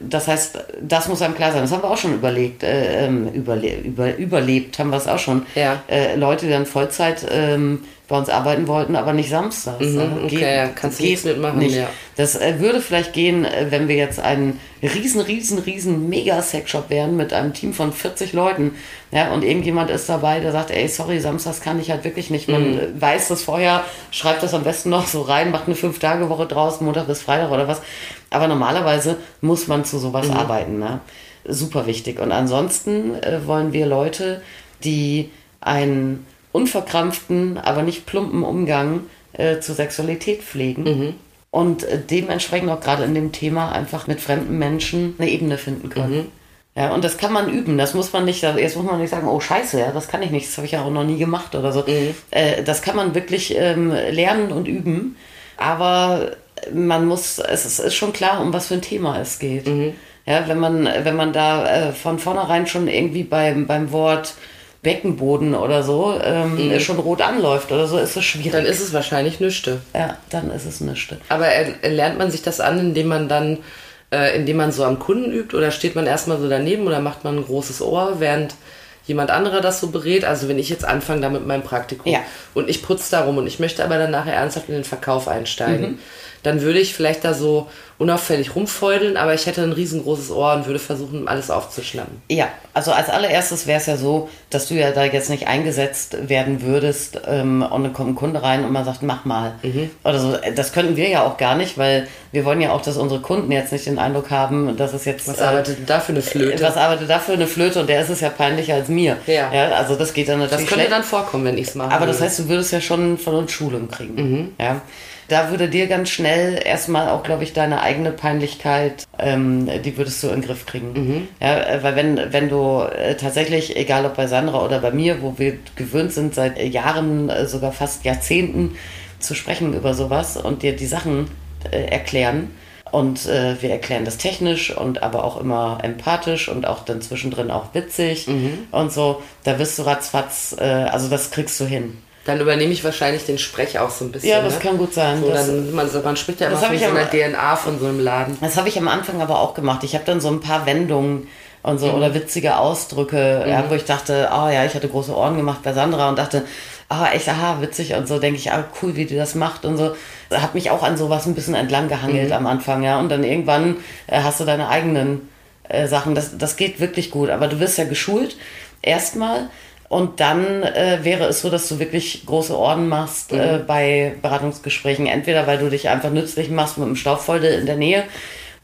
S3: Das heißt, das muss einem klar sein. Das haben wir auch schon überlegt, äh, ähm, überle über, überlebt, haben wir es auch schon.
S2: Ja.
S3: Äh, Leute, die dann Vollzeit ähm, bei uns arbeiten wollten, aber nicht samstags.
S2: Mhm,
S3: ne?
S2: okay, ja, kannst du nichts mitmachen,
S3: nicht.
S2: ja.
S3: Das äh, würde vielleicht gehen, äh, wenn wir jetzt ein riesen, riesen, riesen Mega-Sexshop wären mit einem Team von 40 Leuten. Ja, und irgendjemand ist dabei, der sagt, ey, sorry, samstags kann ich halt wirklich nicht. Man
S2: Mhm.
S3: äh, weiß das vorher, schreibt das am besten noch so rein, macht eine Fünf-Tage-Woche draus, Montag bis Freitag oder was. Aber normalerweise muss man zu sowas
S2: Mhm.
S3: arbeiten. Ne? Super wichtig. Und ansonsten äh, wollen wir Leute, die einen unverkrampften, aber nicht plumpen Umgang äh, zur Sexualität pflegen.
S2: Mhm.
S3: Und äh, dementsprechend auch gerade in dem Thema einfach mit fremden Menschen eine Ebene finden können.
S2: Mhm.
S3: Ja, und das kann man üben. Das muss man nicht, jetzt muss man nicht sagen, oh Scheiße, ja, das kann ich nicht, das habe ich ja auch noch nie gemacht oder so.
S2: Mhm.
S3: Äh, das kann man wirklich ähm, lernen und üben. Aber man muss, es ist, schon klar, um was für ein Thema es geht.
S2: Mhm.
S3: Ja, wenn man, wenn man da äh, von vornherein schon irgendwie beim, beim Wort Beckenboden oder so ähm, schon rot anläuft oder so, ist es schwierig.
S2: Mhm. Dann ist es wahrscheinlich nüchte.
S3: ja, dann ist es nichts.
S2: Aber er, lernt man sich das an, indem man dann, äh, indem man so am Kunden übt oder steht man erstmal so daneben oder macht man ein großes Ohr, während jemand anderer das so berät? Also wenn ich jetzt anfange da mit meinem Praktikum
S3: Ja.
S2: und ich putze darum und ich möchte aber dann nachher ernsthaft in den Verkauf einsteigen,
S3: Mhm.
S2: Dann würde ich vielleicht da so unauffällig rumfeudeln, aber ich hätte ein riesengroßes Ohr und würde versuchen, alles aufzuschnappen.
S3: Ja, also als allererstes wäre es ja so, dass du ja da jetzt nicht eingesetzt werden würdest ähm, und dann kommt ein Kunde rein und man sagt, mach mal.
S2: Mhm.
S3: Oder so. Das könnten wir ja auch gar nicht, weil wir wollen ja auch, dass unsere Kunden jetzt nicht den Eindruck haben, dass es jetzt...
S2: Was
S3: äh,
S2: arbeitet denn da für eine Flöte?
S3: Was arbeitet da für eine Flöte und der ist es ja peinlicher als mir.
S2: Ja.
S3: also das geht dann
S2: das
S3: natürlich
S2: könnte
S3: schlecht.
S2: dann vorkommen, wenn ich es mache.
S3: Aber das heißt, du würdest ja schon von uns Schulung kriegen.
S2: Mhm.
S3: Ja. Da würde dir ganz schnell erstmal auch, glaube ich, deine eigene Peinlichkeit, ähm, die würdest du in den Griff kriegen.
S2: Mhm.
S3: Ja, äh, weil wenn, wenn du äh, tatsächlich, egal ob bei Sandra oder bei mir, wo wir gewöhnt sind, seit Jahren, äh, sogar fast Jahrzehnten zu sprechen über sowas und dir die Sachen äh, erklären, und äh, wir erklären das technisch und aber auch immer empathisch und auch dann zwischendrin auch witzig
S2: Mhm.
S3: und so. Da wirst du ratzfatz, äh, also das kriegst du hin.
S2: Dann übernehme ich wahrscheinlich den Sprech auch so ein bisschen.
S3: Ja, das
S2: ne?
S3: kann gut sein.
S2: So, dann, man, man spricht ja immer von
S3: ich
S2: so einer DNA von so einem Laden.
S3: Das habe ich am Anfang aber auch gemacht. Ich habe dann so ein paar Wendungen und so oder witzige Ausdrücke, ja, wo ich dachte, ah ja, ich hatte große Ohren gemacht bei Sandra und dachte, ah, echt, aha, witzig und so, denke ich, ah, cool, wie die das macht und so. Hat mich auch an sowas ein bisschen entlang gehangelt am Anfang, ja. Und dann irgendwann äh, hast du deine eigenen äh, Sachen. Das, das geht wirklich gut. Aber du wirst ja geschult, erstmal. Und dann äh, wäre es so, dass du wirklich große Orden machst äh, bei Beratungsgesprächen. Entweder weil du dich einfach nützlich machst mit einem Staubfeude in der Nähe.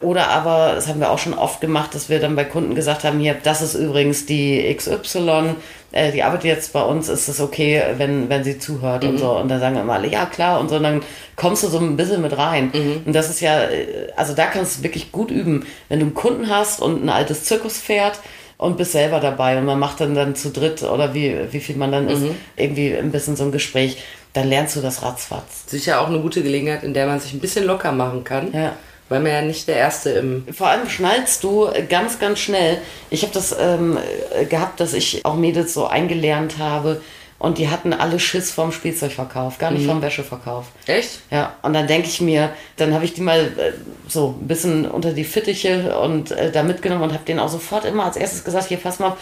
S3: Oder aber, das haben wir auch schon oft gemacht, dass wir dann bei Kunden gesagt haben, hier, das ist übrigens die XY, äh, die arbeitet jetzt bei uns, ist es okay, wenn, wenn sie zuhört und so. Und dann sagen immer alle, ja klar, und so, und dann kommst du so ein bisschen mit rein. Und das ist ja, äh, also da kannst du wirklich gut üben. Wenn du einen Kunden hast und ein altes Zirkuspferd und bist selber dabei und man macht dann dann zu dritt oder wie, wie viel man dann ist, irgendwie ein bisschen so ein Gespräch, dann lernst du das ratzfatz.
S2: Sicher auch eine gute Gelegenheit, in der man sich ein bisschen locker machen kann.
S3: Ja.
S2: Weil man ja nicht der Erste im.
S3: Vor allem schnallst du ganz, ganz schnell. Ich habe das ähm, äh, gehabt, dass ich auch Mädels so eingelernt habe und die hatten alle Schiss vom Spielzeugverkauf, gar nicht vom Wäscheverkauf.
S2: Echt?
S3: Ja, und dann denke ich mir, dann habe ich die mal äh, so ein bisschen unter die Fittiche und äh, da mitgenommen und habe denen auch sofort immer als erstes gesagt, hier pass mal auf,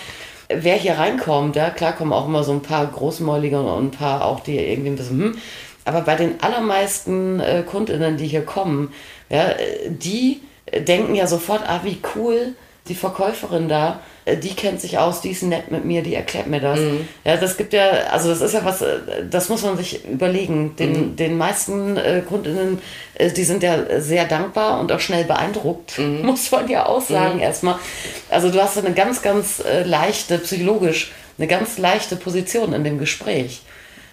S3: wer hier reinkommt, ja, klar kommen auch immer so ein paar Großmäulige und ein paar auch, die irgendwie ein bisschen, hm, aber bei den allermeisten äh, Kundinnen, die hier kommen, ja, äh, die denken ja sofort, ah, wie cool, die Verkäuferin da, die kennt sich aus, die ist nett mit mir, die erklärt mir das. Ja, das gibt ja, also das ist ja was, äh, das muss man sich überlegen. Den, den meisten äh, Kundinnen, äh, die sind ja sehr dankbar und auch schnell beeindruckt, (laughs) muss man ja auch sagen erstmal. Also du hast eine ganz, ganz äh, leichte, psychologisch, eine ganz leichte Position in dem Gespräch.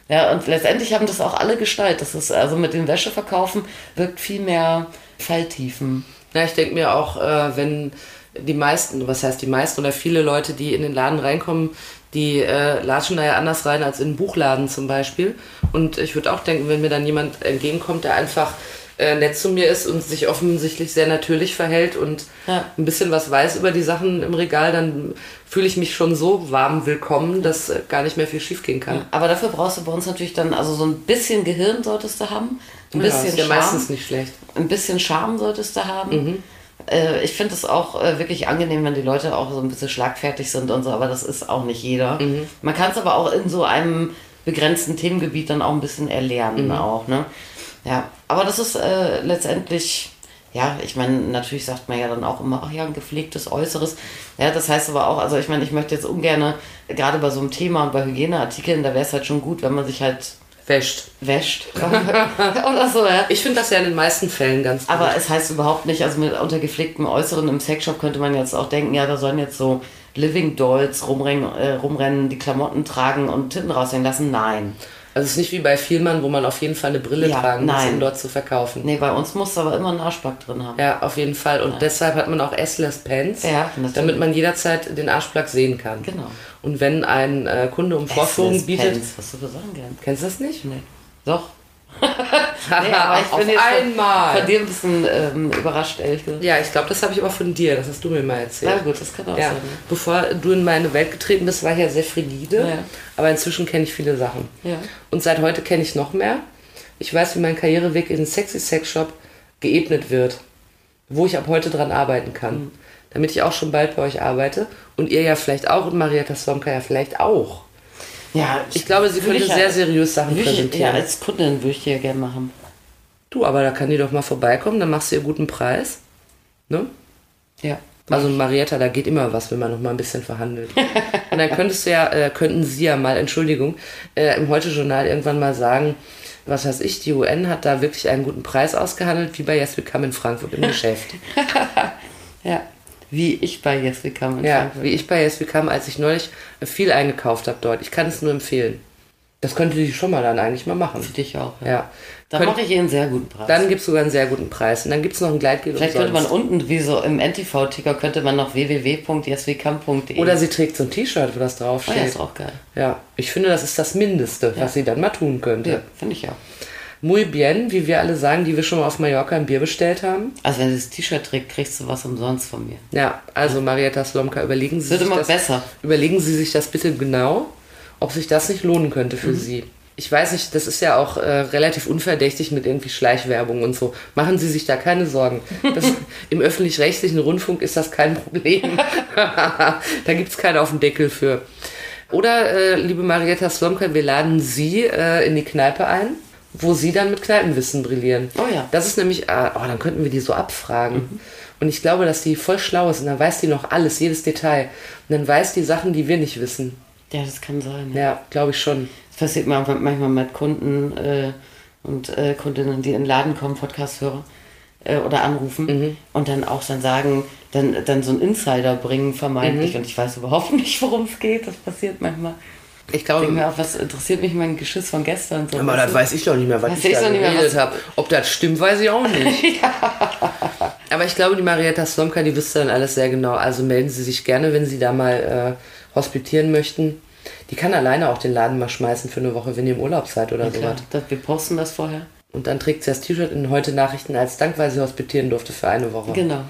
S3: Ja, und letztendlich haben das auch alle gestaltet. Das ist also mit dem Wäscheverkaufen wirkt viel mehr Falltiefen.
S2: Ja, ich denke mir auch, äh, wenn die meisten, was heißt die meisten oder viele Leute, die in den Laden reinkommen, die äh, latschen da ja anders rein als in einen Buchladen zum Beispiel. Und ich würde auch denken, wenn mir dann jemand entgegenkommt, der einfach äh, nett zu mir ist und sich offensichtlich sehr natürlich verhält und
S3: Ja.
S2: ein bisschen was weiß über die Sachen im Regal, dann fühle ich mich schon so warm willkommen, dass äh, gar nicht mehr viel schiefgehen kann.
S3: Aber dafür brauchst du bei uns natürlich dann, also so ein bisschen Gehirn solltest du haben. Ein
S2: Ja,
S3: bisschen
S2: ist ja
S3: Charme.
S2: meistens nicht schlecht.
S3: Ein bisschen Charme solltest du haben. Äh, ich finde es auch äh, wirklich angenehm, wenn die Leute auch so ein bisschen schlagfertig sind und so, aber das ist auch nicht jeder. Man kann es aber auch in so einem begrenzten Themengebiet dann auch ein bisschen erlernen auch, ne? Ja, aber das ist äh, letztendlich, ja, ich meine, natürlich sagt man ja dann auch immer, ach ja, ein gepflegtes Äußeres. Ja, das heißt aber auch, also ich meine, ich möchte jetzt ungern, gerade bei so einem Thema und bei Hygieneartikeln, da wäre es halt schon gut, wenn man sich halt
S2: Wäscht.
S3: wäscht. (laughs) Oder so, ja.
S2: Ich finde das ja in den meisten Fällen ganz gut.
S3: Aber es heißt überhaupt nicht, also mit unter gepflegtem Äußeren im Sexshop könnte man jetzt auch denken, ja, da sollen jetzt so Living Dolls rumrennen, äh, rumrennen die Klamotten tragen und Titten raushängen lassen. Nein.
S2: Also es ist nicht wie bei Vielmann, wo man auf jeden Fall eine Brille
S3: Ja,
S2: tragen muss,
S3: nein.
S2: um dort zu verkaufen.
S3: Nee, bei uns muss aber immer ein Arschback drin haben.
S2: Ja, auf jeden Fall. Und deshalb hat man auch Assless Pants,
S3: Ja,
S2: damit man jederzeit den Arschplug sehen kann.
S3: Genau.
S2: Und wenn ein äh, Kunde um Vorführung bietet...
S3: Pants, was du für Sachen gern?
S2: Kennst du das nicht?
S3: Nee. Doch. (laughs)
S2: Nee,
S3: aber ich bin jetzt
S2: einmal.
S3: Von dir ein bisschen ähm, überrascht, ehrlich gesagt.
S2: Ja, ich glaube, das habe ich aber von dir. Das hast du mir mal erzählt.
S3: Na gut, das kann auch
S2: Ja,
S3: sein.
S2: bevor du in meine Welt getreten bist, war ich ja sehr frigide.
S3: Ja.
S2: Aber inzwischen kenne ich viele Sachen.
S3: Ja.
S2: Und seit heute kenne ich noch mehr. Ich weiß, wie mein Karriereweg in den Sexy Sex Shop geebnet wird. Wo ich ab heute dran arbeiten kann.
S3: Mhm.
S2: Damit ich auch schon bald bei euch arbeite. Und ihr ja vielleicht auch und Marietta Slomka ja vielleicht auch.
S3: Ja,
S2: Ich glaube, sie könnte
S3: ich ja-
S2: sehr seriös Sachen
S3: ich, Ja,
S2: präsentieren.
S3: als Kundin würde ich die ja gerne machen.
S2: Du, aber da kann die doch mal vorbeikommen, dann machst du ihr guten Preis. Ne?
S3: Ja.
S2: Also Marietta, da geht immer was, wenn man noch mal ein bisschen verhandelt. (laughs) Und dann könntest du ja, äh, könnten sie ja mal, Entschuldigung, äh, im Heute-Journal irgendwann mal sagen, was weiß ich, die UN hat da wirklich einen guten Preis ausgehandelt, wie bei Yes We Come in Frankfurt im (laughs) Geschäft.
S3: Ja. Wie ich bei Yes We Come
S2: ja,
S3: Frankfurt.
S2: wie ich bei Yes We Come, als ich neulich viel eingekauft habe dort. Ich kann es nur empfehlen. Das könnte die schon mal dann eigentlich mal machen.
S3: Für dich auch.
S2: Ja.
S3: Da
S2: Könnt-
S3: mache ich ihr einen sehr guten Preis.
S2: Dann gibt es sogar einen sehr guten Preis. Und dann gibt es noch ein Gleitgel
S3: Vielleicht könnte man
S2: umsonst.
S3: unten, wie so im NTV-Ticker, könnte man noch www.jeswecam.de.
S2: Oder sie trägt so ein T-Shirt, wo das
S3: oh, ja,
S2: draufsteht.
S3: ist auch geil.
S2: Ja, ich finde, das ist das Mindeste, was sie dann mal tun könnte.
S3: Ja, finde ich auch.
S2: Muy bien, wie wir alle sagen, die wir schon mal auf Mallorca ein Bier bestellt haben.
S3: Also wenn sie das T-Shirt trägt, kriegst du was umsonst von mir.
S2: Ja, also Marietta Slomka, überlegen Sie
S3: Wird
S2: sich
S3: immer
S2: das,
S3: besser.
S2: Überlegen Sie sich das bitte genau, ob sich das nicht lohnen könnte für
S3: Mhm.
S2: Sie. Ich weiß nicht, das ist ja auch äh, relativ unverdächtig mit irgendwie Schleichwerbung und so. Machen Sie sich da keine Sorgen. Das, (laughs) Im öffentlich-rechtlichen Rundfunk ist das kein Problem. (laughs) (laughs) da gibt es keinen auf den Deckel für. Oder, äh, liebe Marietta Slomka, wir laden Sie äh, in die Kneipe ein, wo Sie dann mit Kneipenwissen brillieren.
S3: Oh ja.
S2: Das ist nämlich, äh, oh, dann könnten wir die so abfragen. Und ich glaube, dass die voll schlau ist und dann weiß die noch alles, jedes Detail. Und dann weiß die Sachen, die wir nicht wissen.
S3: Ja, das kann sein. Ja.
S2: Ja, glaube ich schon.
S3: Das passiert manchmal mit Kunden äh, und äh, Kundinnen, die in den Laden kommen, Podcast-Hörer äh, oder anrufen
S2: Mhm.
S3: und dann auch dann sagen, dann, dann so einen Insider bringen vermeintlich
S2: Mhm.
S3: und ich weiß überhaupt (laughs) nicht, worum es geht. Das passiert manchmal.
S2: Ich
S3: Ich denke
S2: glaube,
S3: mir auch, was interessiert mich mein Geschiss von gestern? So,
S2: aber das weiß ich doch nicht mehr, was ich
S3: ich
S2: da geredet habe. Ob das stimmt, weiß ich auch nicht. (laughs) Aber ich glaube, die Marietta Slomka, die wüsste dann alles sehr genau. Also melden Sie sich gerne, wenn Sie da mal äh, hospitieren möchten. Die kann alleine auch den Laden mal schmeißen für eine Woche, wenn ihr im Urlaub seid oder
S3: Klar,
S2: sowas.
S3: wir posten das vorher.
S2: Und dann trägt sie das T-Shirt in heute Nachrichten als Dank, weil sie hospitieren durfte für eine Woche.
S3: Genau.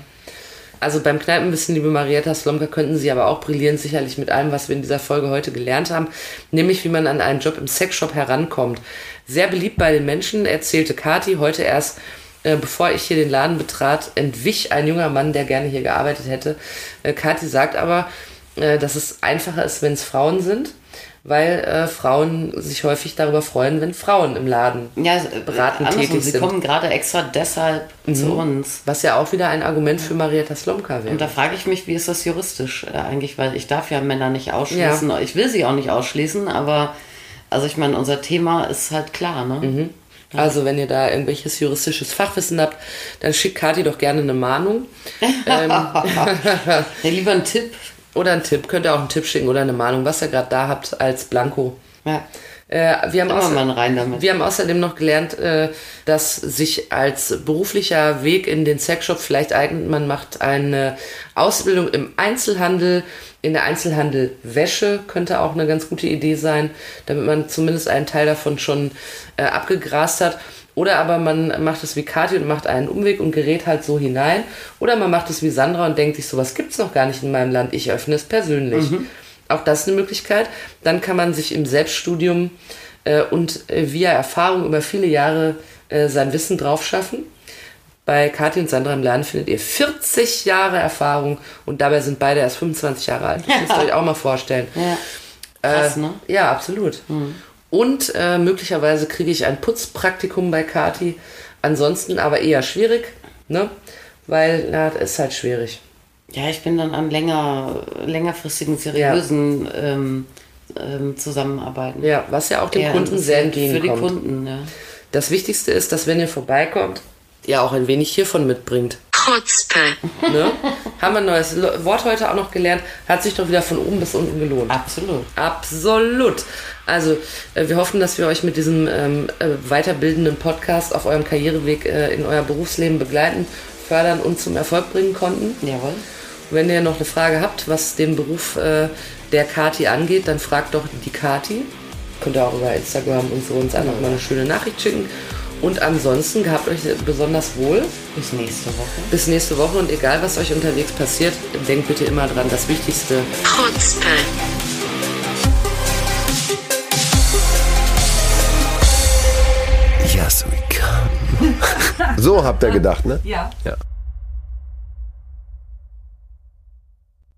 S2: Also beim Kneipenwissen, liebe Marietta Slomka, könnten Sie aber auch brillieren, sicherlich mit allem, was wir in dieser Folge heute gelernt haben, nämlich wie man an einen Job im Sexshop herankommt. Sehr beliebt bei den Menschen, erzählte Kati heute erst, äh, bevor ich hier den Laden betrat, entwich ein junger Mann, der gerne hier gearbeitet hätte. Äh, Kati sagt aber, äh, dass es einfacher ist, wenn es Frauen sind, weil äh, Frauen sich häufig darüber freuen, wenn Frauen im Laden
S3: Ja, andersrum,
S2: tätig
S3: sie
S2: sind. Mhm.
S3: kommen gerade extra deshalb zu uns.
S2: Was ja auch wieder ein Argument für Marietta Slomka wäre.
S3: Und da frage ich mich, wie ist das juristisch äh, eigentlich, weil ich darf ja Männer nicht ausschließen. Ich will sie auch nicht ausschließen, aber also ich meine, unser Thema ist halt klar, ne?
S2: Mhm. Also, wenn ihr da irgendwelches juristisches Fachwissen habt, dann schickt Kathi doch gerne eine Mahnung. (laughs)
S3: Ja, lieber ein Tipp.
S2: Oder einen Tipp. Könnt ihr auch einen Tipp schicken oder eine Mahnung, was ihr gerade da habt als Blanko.
S3: Ja.
S2: Äh, wir, haben außer-
S3: mal rein damit.
S2: wir haben außerdem noch gelernt, äh, dass sich als beruflicher Weg in den Sexshop vielleicht eignet, man macht eine Ausbildung im Einzelhandel, in der Einzelhandel-Wäsche könnte auch eine ganz gute Idee sein, damit man zumindest einen Teil davon schon äh, abgegrast hat. Oder aber man macht es wie Kathi und macht einen Umweg und gerät halt so hinein. Oder man macht es wie Sandra und denkt sich, sowas gibt's noch gar nicht in meinem Land, ich öffne es persönlich. Auch das ist eine Möglichkeit. Dann kann man sich im Selbststudium äh, und äh, via Erfahrung über viele Jahre äh, sein Wissen drauf schaffen. Bei Kathi und Sandra im Laden findet ihr 40 Jahre Erfahrung und dabei sind beide erst 25 Jahre alt. Das müsst ihr (laughs) euch auch mal vorstellen.
S3: Ja. Krass,
S2: Äh,
S3: ne?
S2: Ja, absolut. Und äh, möglicherweise kriege ich ein Putzpraktikum bei Kati. Ansonsten aber eher schwierig, ne? Weil, na, das ist halt schwierig.
S3: Ja, ich bin dann an länger, längerfristigen, seriösen ähm, ähm, Zusammenarbeiten.
S2: Ja, was ja auch dem
S3: Eher
S2: Kunden sehr entgegenkommt.
S3: Für die Kunden, ja.
S2: Das Wichtigste ist, dass wenn ihr vorbeikommt, ihr auch ein wenig hiervon mitbringt.
S4: Chutzpe,
S2: Ne? (laughs) Haben wir ein neues Wort heute auch noch gelernt. Hat sich doch wieder von oben bis unten gelohnt.
S3: Absolut.
S2: Absolut. Also, äh, wir hoffen, dass wir euch mit diesem ähm, äh, weiterbildenden Podcast auf eurem Karriereweg äh, in euer Berufsleben begleiten, fördern und zum Erfolg bringen konnten.
S3: Jawohl.
S2: Wenn ihr noch eine Frage habt, was den Beruf äh, der Kati angeht, dann fragt doch die Kati. Könnt ihr auch über Instagram und so uns einfach mal eine schöne Nachricht schicken. Und ansonsten gehabt euch besonders wohl.
S3: Bis nächste Woche.
S2: Bis nächste Woche und egal was euch unterwegs passiert, denkt bitte immer dran, das Wichtigste.
S4: Chutzpe,
S1: Yes, we come. So habt ihr gedacht, ne?
S2: Ja.
S1: Ja.